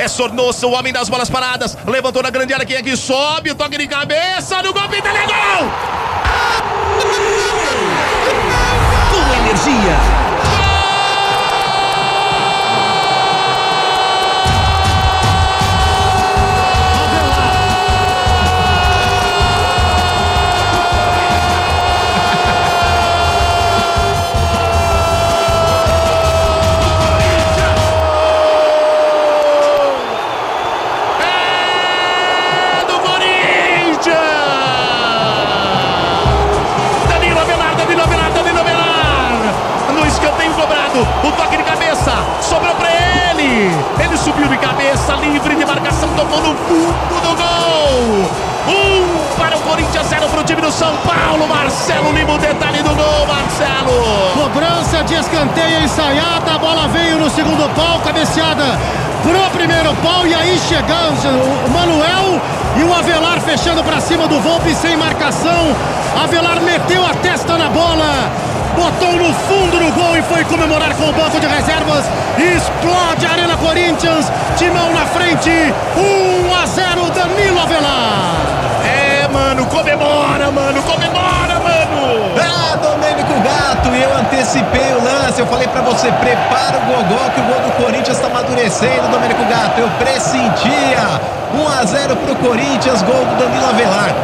É Sornosa, o homem das bolas paradas. Levantou na grande área. Quem é que sobe? Toque de cabeça no gol. Pinta é gol! O toque de cabeça, sobrou pra ele! Ele subiu de cabeça, livre de marcação, tocou no fundo do gol! Um para o Corinthians, zero para o time do São Paulo. Marcelo Lima, o detalhe do gol, Marcelo! Cobrança de escanteio ensaiada, a bola veio no segundo pau, cabeceada pro primeiro pau e aí chegando o Manuel e o Avelar fechando para cima do Volpe sem marcação. Avelar meteu a testa na bola, botou no fundo do gol e foi comemorar com o banco de reservas. Explode a Arena Corinthians, timão na frente, 1 a 0 Danilo Avelar. É, mano, comemora, mano, comemora, mano! Ah, Domênico Gato, eu antecipei o lance. Eu falei pra você, prepara o gogó que o gol do Corinthians tá amadurecendo, Domênico Gato. Eu pressentia. 1 a 0 pro Corinthians, gol do Danilo Avelar.